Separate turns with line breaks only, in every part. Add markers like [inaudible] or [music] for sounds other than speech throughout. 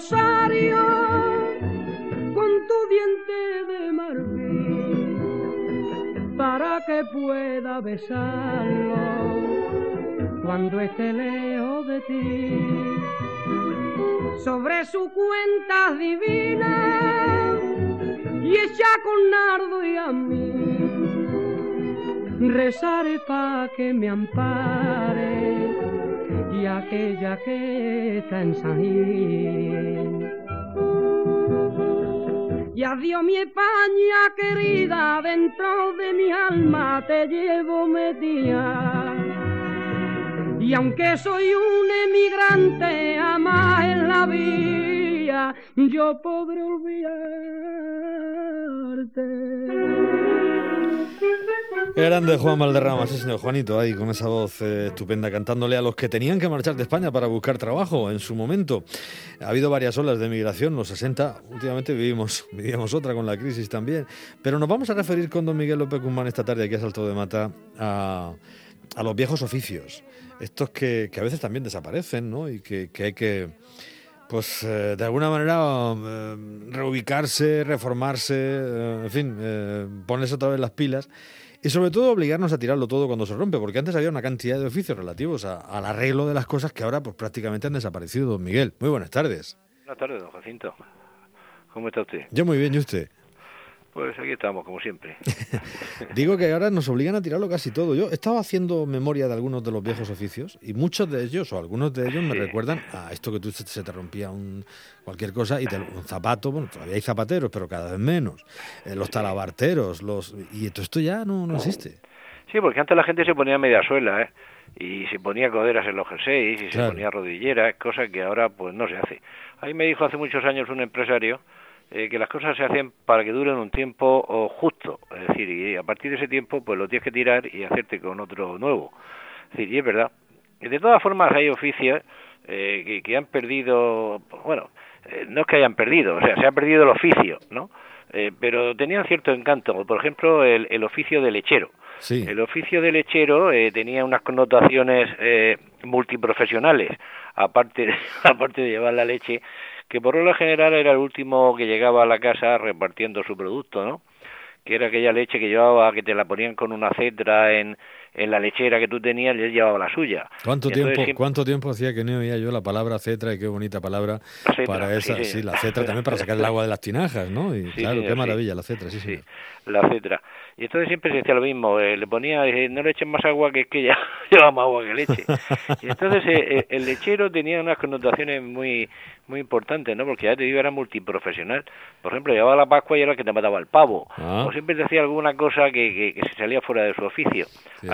rosario con tu diente de marfil para que pueda besarlo cuando esté lejos de ti. Sobre su cuenta divina y echa con nardo y a mí rezaré pa' que me ampare que está en Gil. Y adiós mi España querida, dentro de mi alma te llevo metida. Y aunque soy un emigrante, ama en la vía, yo podré olvidarte.
Grande Juan Valderrama, sí señor Juanito, ahí con esa voz eh, estupenda cantándole a los que tenían que marchar de España para buscar trabajo en su momento. Ha habido varias olas de migración, los 60, últimamente vivimos, [laughs] vivíamos otra con la crisis también, pero nos vamos a referir con don Miguel López Guzmán esta tarde aquí a Salto de Mata a, a los viejos oficios, estos que, que, a veces también desaparecen ¿no? y que, que hay que pues eh, de alguna manera eh, reubicarse, reformarse, en fin, ponerse otra vez las pilas y sobre todo obligarnos a tirarlo todo cuando se rompe, porque antes había una cantidad de oficios relativos a, al arreglo de las cosas que ahora pues prácticamente han desaparecido, don Miguel. Muy buenas tardes.
Buenas tardes, don Jacinto. ¿Cómo está usted?
Yo muy bien, ¿y usted?
Pues aquí estamos, como siempre. [laughs]
Digo que ahora nos obligan a tirarlo casi todo. Yo estaba haciendo memoria de algunos de los viejos oficios y muchos de ellos, o algunos de ellos, me recuerdan a esto que tú se te rompía un, cualquier cosa y te, un zapato, bueno, todavía hay zapateros, pero cada vez menos. Eh, los talabarteros, los y todo esto ya no, no existe.
Sí, porque antes la gente se ponía media suela, ¿eh? Y se ponía coderas en los jerseys y claro. se ponía rodilleras, cosa que ahora pues no se hace. Ahí me dijo hace muchos años un empresario eh, que las cosas se hacen para que duren un tiempo justo, es decir, y a partir de ese tiempo pues lo tienes que tirar y hacerte con otro nuevo. Es decir, y es verdad. De todas formas hay oficios eh, que, que, han perdido, bueno, eh, no es que hayan perdido, o sea, se ha perdido el oficio, ¿no? Eh, pero tenían cierto encanto, por ejemplo, el, el oficio de lechero.
Sí.
El oficio de lechero eh, tenía unas connotaciones eh, multiprofesionales, aparte, [laughs] aparte de llevar la leche, que por lo general era el último que llegaba a la casa repartiendo su producto, ¿no? Que era aquella leche que llevaba, que te la ponían con una cetra en, en la lechera que tú tenías y él llevaba la suya.
¿Cuánto tiempo siempre... cuánto tiempo hacía que no oía yo la palabra cetra y qué bonita palabra
cetra,
para esa, sí, la cetra también para sacar el agua de las tinajas, ¿no? Y
sí,
claro,
señor,
qué maravilla la cetra, sí, sí.
La cetra. Y entonces siempre se decía lo mismo, eh, le ponía, eh, no le echen más agua que es que ya [laughs] lleva más agua que leche. Y entonces eh, el lechero tenía unas connotaciones muy muy importantes, ¿no? Porque ya te digo, era multiprofesional. Por ejemplo, llevaba la Pascua y era el que te mataba el pavo.
Ah.
O siempre decía alguna cosa que, que, que se salía fuera de su oficio.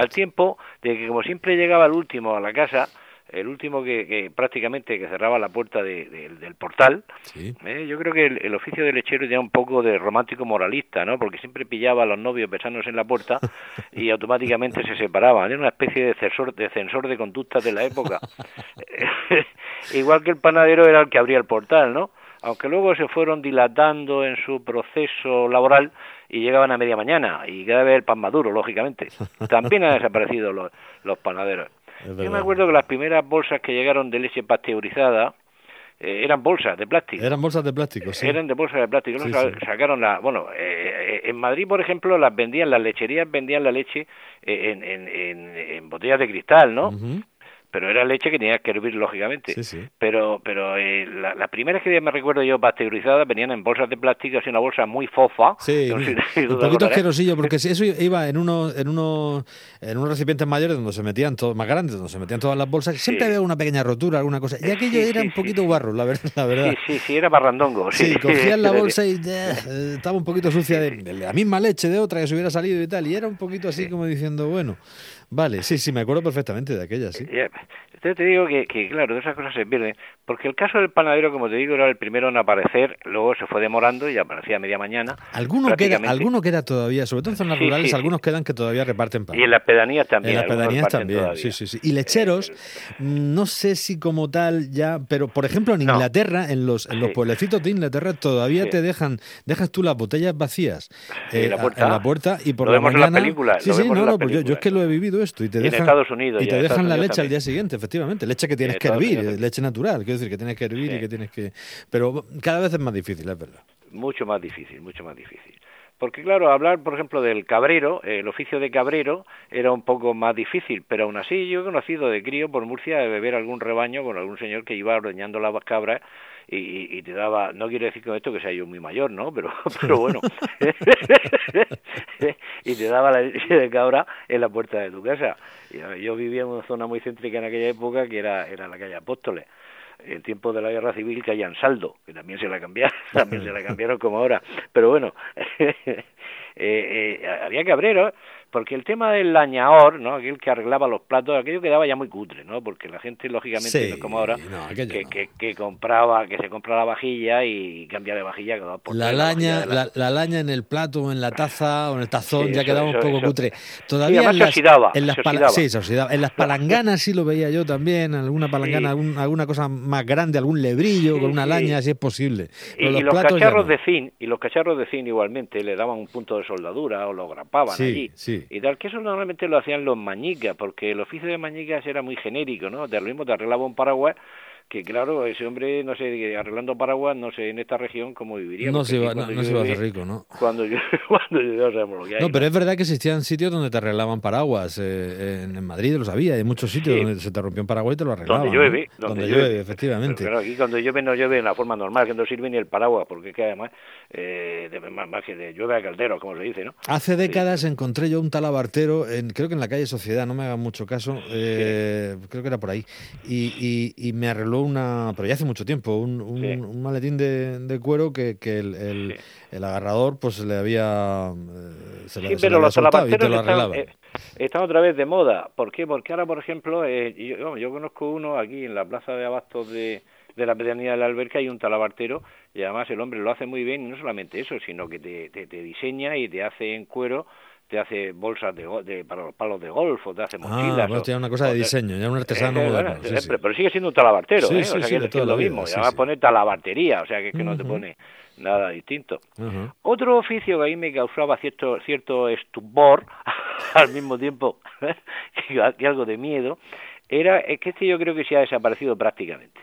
Al tiempo de que como siempre llegaba el último a la casa, el último que, que prácticamente que cerraba la puerta de, de, del portal,
sí.
¿eh? yo creo que el, el, oficio de lechero tenía un poco de romántico moralista, ¿no? Porque siempre pillaba a los novios besándose en la puerta [laughs] y automáticamente se separaban. Era una especie de censor de, censor de conductas de la época. [laughs] [laughs] Igual que el panadero era el que abría el portal, ¿no? Aunque luego se fueron dilatando en su proceso laboral y llegaban a media mañana y cada vez el pan maduro, lógicamente. [laughs] También han desaparecido los, los panaderos. Yo me acuerdo que las primeras bolsas que llegaron de leche pasteurizada eh, eran bolsas de plástico.
Eran bolsas de plástico, sí.
Eran de bolsas de plástico.
Sí,
sí.
Sacaron
la, bueno, eh, en Madrid, por ejemplo, las vendían, las lecherías vendían la leche en, en, en, en botellas de cristal, ¿no? Uh -huh pero era leche que tenías que hervir lógicamente.
Sí, sí.
Pero pero eh, la, la, primera que me recuerdo yo pasteurizada venían en bolsas de plástico, así una bolsa muy fofa.
Sí, no sé, un poquito asquerosillo porque [laughs] si eso iba en unos en unos en unos recipientes mayores donde se metían todos más grandes, donde se metían todas las bolsas, siempre había una pequeña rotura, alguna cosa. Y aquello era un poquito barro, la verdad, la verdad.
Sí, sí, sí, era barrandongo.
Sí, cogían la [laughs] bolsa y eh, estaba un poquito sucia de, de la misma leche de otra que se hubiera salido y tal, y era un poquito así como diciendo, bueno, Vale, sí, sí, me acuerdo perfectamente de aquella, sí.
Entonces te digo que, que, claro, esas cosas se pierden, porque el caso del panadero, como te digo, era el primero en aparecer, luego se fue demorando y aparecía a media mañana.
Alguno queda, alguno queda todavía, sobre todo en zonas sí, rurales, sí, algunos sí. quedan que todavía reparten pan.
Y en las pedanías también.
En las pedanías también, todavía. sí, sí, sí. Y lecheros, eh, no sé si como tal ya, pero por ejemplo en Inglaterra, no. en los, en los pueblecitos de Inglaterra, todavía te dejan, dejas tú las botellas vacías
eh, la puerta,
en la puerta y por
lo
la
vemos
mañana.
En la película,
sí, sí, no, no, pues yo, yo es que lo he vivido esto y te dejan,
en Estados Unidos,
y te dejan la leche al día siguiente, efectivamente, leche que tienes que hervir, leche natural, quiero decir que tienes que hervir y que tienes que... Pero cada vez es más difícil, es verdad.
Mucho más difícil, mucho más difícil. Porque claro, hablar, por ejemplo, del cabrero, el oficio de cabrero era un poco más difícil, pero aún así yo he conocido de crío por Murcia de beber algún rebaño con algún señor que iba ordeñando las cabras y, y, te daba, no quiero decir con esto que sea yo muy mayor, ¿no? Pero, [laughs] pero bueno, [laughs] y te daba la leche de cabra en la puerta de tu casa. Yo vivía en una zona muy céntrica en aquella época que era, era la calle Apóstoles en tiempo de la guerra civil que hayan saldo, que también se la cambiaron, [laughs] también se la cambiaron como ahora, pero bueno, eh, eh, había cabreros porque el tema del lañador, ¿no? aquel que arreglaba los platos, aquello quedaba ya muy cutre, ¿no? porque la gente, lógicamente, no es como ahora, que, que, compraba, que se compraba la vajilla y cambiaba de vajilla.
Por la, laña, la, la, laña en el plato o en la taza o en el tazón ya quedaba un poco cutre. Todavía en las, en las Sí, se oxidaba. En las [laughs] palanganas sí lo veía yo también, alguna palangana, alguna cosa más grande, algún lebrillo con una laña, si es posible.
y, los, cacharros de zinc, y los cacharros de zinc igualmente le daban un punto de soldadura o lo grapaban allí.
Sí
y tal, que eso normalmente lo hacían los mañicas, porque el oficio de mañicas era muy genérico, ¿no? De lo mismo te arreglaba un paraguas que claro, ese hombre, no sé, arreglando paraguas, no sé, en esta región cómo viviría.
No se iba, no, se iba a hacer rico, ¿no?
Cuando yo, [laughs] cuando yo sabemos lo que hay.
No, pero es verdad que existían sitios donde te arreglaban paraguas. Eh, en, Madrid lo sabía, hay muchos sitios donde se te rompió un paraguas y te lo arreglaban.
Donde llueve.
Donde, llueve, efectivamente.
Pero, aquí cuando llueve no llueve en la forma normal, que no sirve ni el paraguas, porque que además, eh, más, que de llueve a caldero, como se dice, ¿no?
Hace décadas encontré yo un talabartero, en, creo que en la calle Sociedad, no me hagan mucho caso, eh, creo que era por ahí, y, y, y me arregló una hace mucho tiempo, un, un, maletín de, de, cuero que, que el, el, agarrador pues le había...
Eh, se sí, pero los talabarteros están, eh, están, otra vez de moda. ¿Por qué? Porque ahora, por ejemplo, eh, yo, yo, conozco uno aquí en la plaza de abastos de, de la pedanía de la alberca, hay un talabartero y además el hombre lo hace muy bien y no solamente eso, sino que te, te, te diseña y te hace en cuero te hace bolsas de, de, para los palos de golf o te hace ah, mochilas. Ah,
bueno, una cosa de diseño, ya un artesano
eh,
moderno.
Pero sigue siendo un talabartero, ¿eh? o sea que es lo mismo. ya va a poner talabartería, o sea que, es que no te pone nada distinto. Otro oficio que a mí me causaba cierto, cierto estupor, [laughs] al mismo tiempo [laughs] que algo de miedo, era es que este yo creo que se ha desaparecido prácticamente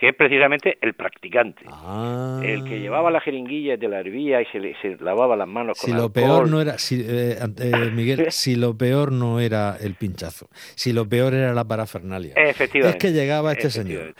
que es precisamente el practicante,
ah.
el que llevaba la jeringuilla de la hervía y se, se lavaba las manos
si
con
lo peor no era si, eh, eh, Miguel [laughs] si lo peor no era el pinchazo si lo peor era la parafernalia
efectivamente
es que llegaba este señor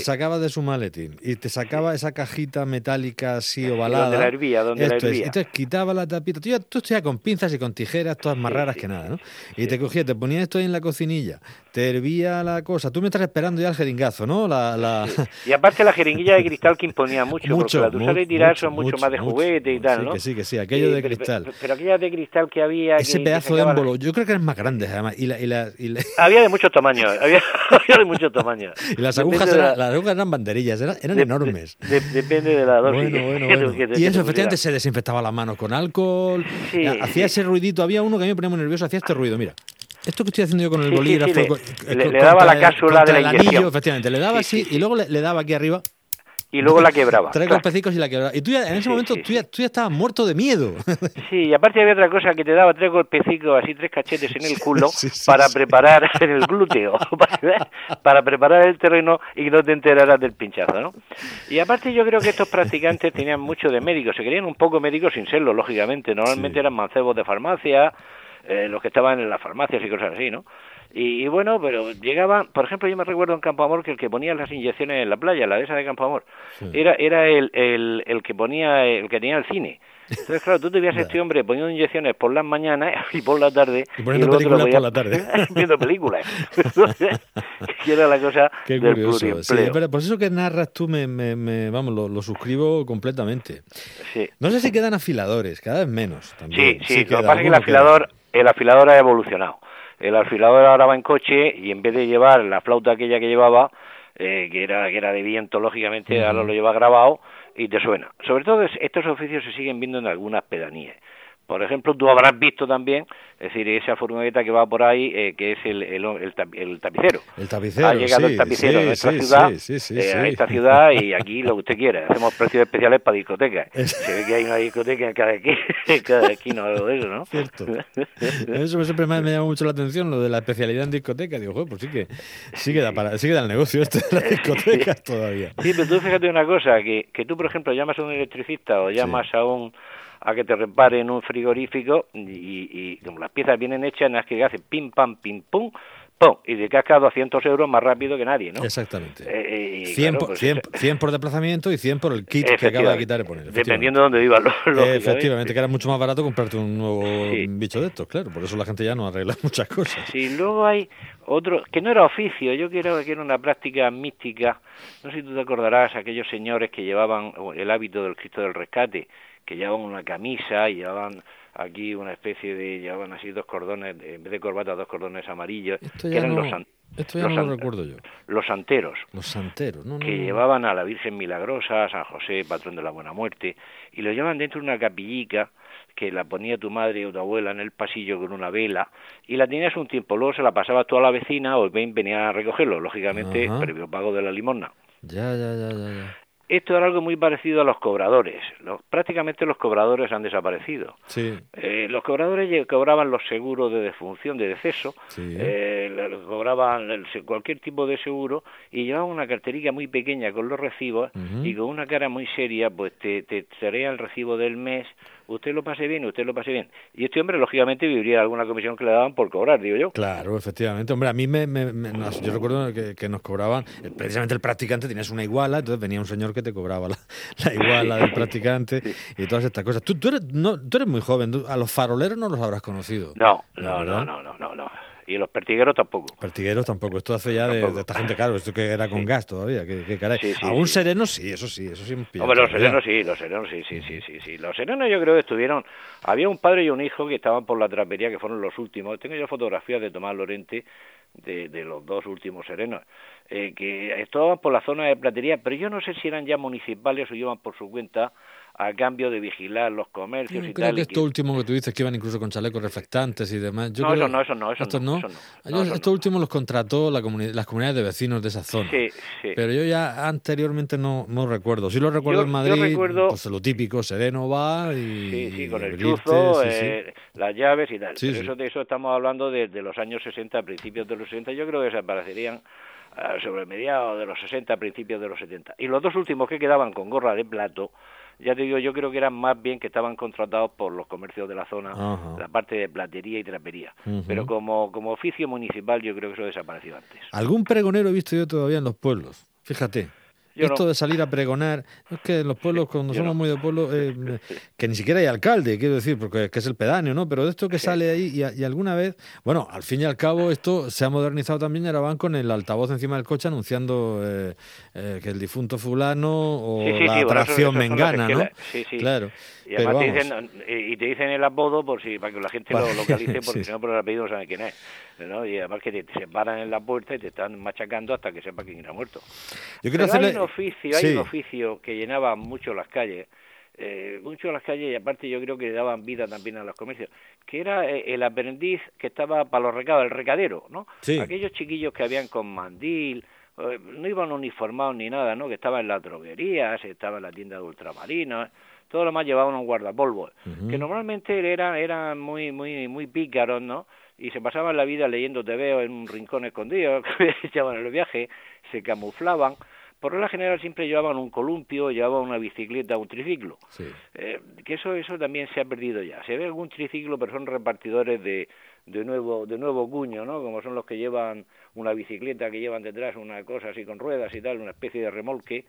sacaba de su maletín y te sacaba esa cajita metálica así ovalada
donde la hervía donde la hervía.
entonces quitaba la tapita tú ya, tú ya con pinzas y con tijeras todas más raras que nada ¿no? y te cogía te ponía esto ahí en la cocinilla te hervía la cosa tú me estás esperando ya el jeringazo ¿no? la, la [laughs] [laughs]
y aparte la jeringuilla de cristal que imponía mucho, porque la de y tirar son mucho, más de juguete y tal,
¿no? Sí, que sí, que sí, aquello de cristal.
Pero, aquella de cristal que había...
Ese pedazo de émbolo, yo creo que eran más grandes además. Y la, y la, [laughs]
Había de muchos tamaños, [laughs] había, de muchos tamaños.
Y las agujas, eran, las agujas eran banderillas, eran, eran enormes.
depende de la dosis.
Bueno, bueno, bueno. y eso, efectivamente, se desinfectaba las manos con alcohol, hacía ese ruidito, había uno que a mí me ponía muy nervioso, hacía este ruido, mira. Esto que estoy haciendo yo con el bolígrafo.
le, daba la cápsula de la inyección.
efectivamente, le daba así y luego le, daba aquí arriba
y luego la quebraba.
Tres golpecicos y la quebraba. Y tú ya, en ese momento Tú, ya, tú, ya, estabas muerto de miedo. [laughs]
Sí, y aparte había otra cosa que te daba tres golpecicos, así tres cachetes en el culo para preparar en [laughs] el glúteo, [laughs] para, preparar el terreno y que no te enteraras del pinchazo, ¿no? Y aparte yo creo que estos practicantes tenían mucho de médicos, se querían un poco médicos sin serlo, lógicamente. Normalmente eran mancebos de farmacia, eh, los que estaban en las farmacias y cosas así, ¿no? Y, bueno, pero llegaba, por ejemplo, yo me recuerdo en Campo Amor que el que ponía las inyecciones en la playa, la de esa de Campo Amor, era, era el, el, el que ponía, el que tenía el cine. Entonces, claro, tú te veías [laughs] a este hombre poniendo inyecciones por las mañanas [laughs] y por la tarde.
Y poniendo películas por la tarde. [laughs]
viendo películas. que era la cosa
Qué del curioso. Sí, pero por eso que narras tú, me, me, vamos, lo, lo, suscribo completamente.
Sí.
No sé si quedan afiladores, cada vez menos. También.
Sí, sí, lo que pasa es que el afilador, el afilador ha evolucionado. El afilador ahora va en coche y en vez de llevar la flauta aquella que llevaba, eh, que, era, que era de viento, lógicamente, ahora lo lleva grabado y te suena. Sobre todo estos oficios se siguen viendo en algunas pedanías Por ejemplo, tú habrás visto también, es decir, esa furgoneta que va por ahí, eh, que es el, el, el, tapicero.
El tapicero,
Ha llegado
sí,
el tapicero
sí,
a nuestra
sí,
ciudad, eh, a esta ciudad y aquí lo que usted quiera. Hacemos precios especiales para discotecas. Se ve que hay una discoteca en cada esquina, [laughs] cada esquina o algo de eso, ¿no?
Cierto. [laughs] Eso siempre me, me llama mucho la atención, lo de la especialidad en discoteca. Digo, joder, pues sí que, sí que da para, sí que da el negocio este de las discotecas todavía.
Sí, pero tú fíjate una cosa, que, que tú, por ejemplo, llamas a un electricista o llamas a un a que te reparen un frigorífico y, y, como las piezas vienen hechas, más que hace pim, pam, pim, pum, pum, y te casca 200 euros más rápido que nadie, ¿no?
Exactamente.
Eh, y
100,
claro,
por,
pues
100,
eso-
100 por desplazamiento y 100 por el kit que acaba de quitar y poner.
Dependiendo de dónde vivas, lógicamente.
Efectivamente, que era mucho más barato comprarte un nuevo
Sí.
bicho de estos, claro. Por eso la gente ya no arregla [laughs] muchas cosas.
Sí, luego hay otro, que no era oficio, yo creo que era una práctica mística. No sé si tú te acordarás, aquellos señores que llevaban el hábito del Cristo del Rescate, que llevaban una camisa y llevaban aquí una especie de, llevaban así dos cordones, en vez de corbata, dos cordones amarillos,
Esto
que eran
no,
los,
esto ya
los
no lo recuerdo yo.
los santeros
Los santeros, no, no,
que
no.
llevaban a la Virgen Milagrosa, a San José, patrón de la Buena Muerte, y lo llevaban dentro de una capillica que la ponía tu madre o tu abuela en el pasillo con una vela, y la tenías un tiempo, luego se la pasabas tú a la vecina o ven venía a recogerlo, lógicamente,
Ajá.
previo pago de la limosna.
Ya, ya, ya, ya, ya.
Esto era algo muy parecido a los cobradores. Los- prácticamente los cobradores han desaparecido.
Sí,
Eh, los cobradores cobraban los seguros de defunción, de deceso,
sí.
eh, cobraban el cualquier tipo de seguro y llevaban una carterica muy pequeña con los recibos y con una cara muy seria, pues te, te traía el recibo del mes, usted lo pase bien, usted lo pase bien. Y este hombre, lógicamente, viviría alguna comisión que le daban por cobrar, digo yo.
Claro, efectivamente. Hombre, a mí me, me- me- nos- yo recuerdo que, que nos cobraban, eh, precisamente el practicante tenías una iguala, entonces venía un señor que te cobraba la, [laughs] la iguala del practicante y todas estas cosas. Tú, tú, eres, no, tú eres muy joven, tú- a los faroleros no los habrás conocido.
No,
No,
no, no, no, no, no. Y los pertigueros tampoco.
Pertigueros tampoco, esto hace ya de, esta gente, claro, esto que era con
Sí.
gas todavía, que, que caray.
Sí, sí,
a un
sí.
sereno sí, eso sí, eso sí. pillado
Hombre, los serenos sí, los serenos sí, sí, sí, sí, sí. Los serenos yo creo que estuvieron... Había un padre y un hijo que estaban por la trapería, que fueron los últimos. Tengo yo fotografías de Tomás Lorente, de, de los dos últimos serenos, eh, que estaban por la zona de platería, pero yo no sé si eran ya municipales o iban por su cuenta a cambio de vigilar los comercios
Yo
y
creo
tal.
que
y
esto último que tú dices que iban incluso con chalecos reflectantes y demás. Yo
No,
creo-
eso no, eso no, eso
estos
no, eso no. Eso
estos últimos los contrató la comuni- las comunidades de vecinos de esa zona.
Sí, sí.
Pero yo ya anteriormente no, no recuerdo. Sí lo recuerdo
Yo-
en Madrid,
recuerdo-
pues lo típico, sereno va y...
Sí, sí, con el chuzo, eh, las llaves y tal.
Sí,
Pero. Eso, de eso estamos hablando de, de los años 60, principios de los 60. Yo creo que desaparecerían ah, sobre mediados de los 60, principios de los 70. Y los dos últimos que quedaban con gorra de plato, ya te digo, yo creo que eran más bien que estaban contratados por los comercios de la zona,
Ajá.
la parte de platería y trapería. Pero como, como oficio municipal yo creo que eso desapareció antes.
Algún pregonero he visto yo todavía en los pueblos. Fíjate.
Yo
Esto
no.
de salir a pregonar, es que en los pueblos, [laughs] cuando
yo
somos
no.
muy de pueblo, eh, [laughs] que ni siquiera hay alcalde, quiero decir, porque es que es el pedáneo, ¿no? Pero de esto que sale ahí, y, a- y alguna vez, bueno, al fin y al cabo, esto se ha modernizado también, ahora van con el altavoz encima del coche anunciando eh, eh, que el difunto fulano o
Sí, sí,
la
sí, bueno,
atracción
las
mengana, ¿no?
Sí, sí.
Claro.
Y
Pero
además te dicen, eh, y te dicen el apodo por si para que la gente
Vale,
lo [laughs] localice, porque si no por el apellido no saben quién es. ¿no? Y además que te, te separan en la puerta y te están machacando hasta que sepa quién ha muerto.
yo quiero
Pero
hacerle...
hay un oficio,
Sí.
hay un oficio que llenaba mucho las calles, eh, mucho las calles y aparte yo creo que le daban vida también a los comercios, que era eh, el aprendiz que estaba para los recados, el recadero, ¿no?
Sí.
Aquellos chiquillos que habían con mandil, eh, no iban uniformados ni nada, ¿no? Que estaban en las droguerías, estaban en la tienda de ultramarinos, todo lo más llevaban un guardapolvo, que normalmente eran, eran muy, muy, muy pícaros, ¿no? Y se pasaban la vida leyendo veo en un rincón escondido, [laughs] echaban el viaje, se camuflaban. Por regla general siempre llevaban un columpio, llevaban una bicicleta, un triciclo.
Sí.
Eh, que eso eso también se ha perdido ya. Se ve algún triciclo, pero son repartidores de, de nuevo de nuevo cuño, ¿no? Como son los que llevan una bicicleta, que llevan detrás una cosa así con ruedas y tal, una especie de remolque,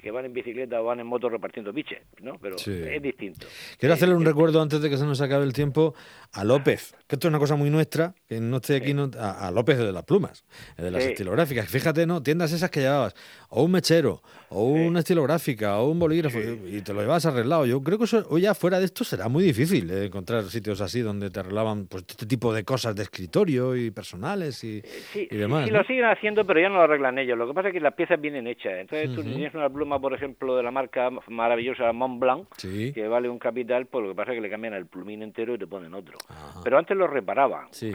que van en bicicleta o van en moto repartiendo piches, ¿no? Pero
Sí.
es distinto.
Quiero
Eh,
hacerle un
eh,
recuerdo antes de que se nos acabe el tiempo a López, que esto es una cosa muy nuestra, que no estoy aquí, no- a, a López de las plumas, de las estilográficas. Fíjate, ¿no? Tiendas esas que llevabas, o un mechero, o una estilográfica, o un bolígrafo, y, y te lo llevabas arreglado. Yo creo que eso, hoy ya fuera de esto será muy difícil eh, encontrar sitios así donde te arreglaban pues este tipo de cosas de escritorio y personales y,
Sí,
y demás.
sí
¿no?
lo siguen haciendo, pero ya no lo arreglan ellos. Lo que pasa es que las piezas vienen hechas. Entonces tú
Ujú.
tienes una pluma pluma, por ejemplo, de la marca maravillosa Mont Blanc,
sí.
que vale un capital, pues lo que pasa es que le cambian el plumín entero y te ponen otro. Pero antes lo reparaban.
Sí.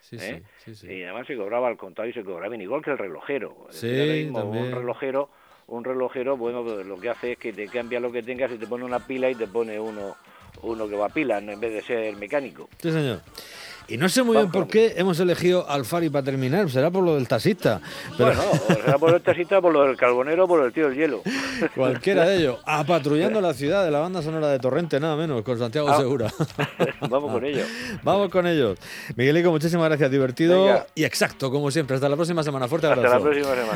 Sí,
¿eh?
sí, sí,
Y además se cobraba al contado y se cobraba bien, igual que el relojero.
Sí,
Un relojero, un relojero, bueno, pues lo que hace es que te cambia lo que tengas y te pone una pila y te pone uno, uno que va a pila, en vez de ser mecánico.
Sí, señor. Y no sé muy bien por qué hemos elegido Alfari para terminar, será por lo del taxista.
Pero... Bueno, será por el taxista, por lo del carbonero, por el tío del hielo. [laughs]
Cualquiera de ellos. Apatrullando [laughs] la ciudad de la banda sonora de Torrente, nada menos, con Santiago
ah,
Segura. [laughs]
Vamos con ellos.
Vamos con ellos. Miguelico, muchísimas gracias, divertido y exacto, como siempre. Hasta la próxima semana. Fuerte abrazo.
Hasta la próxima semana.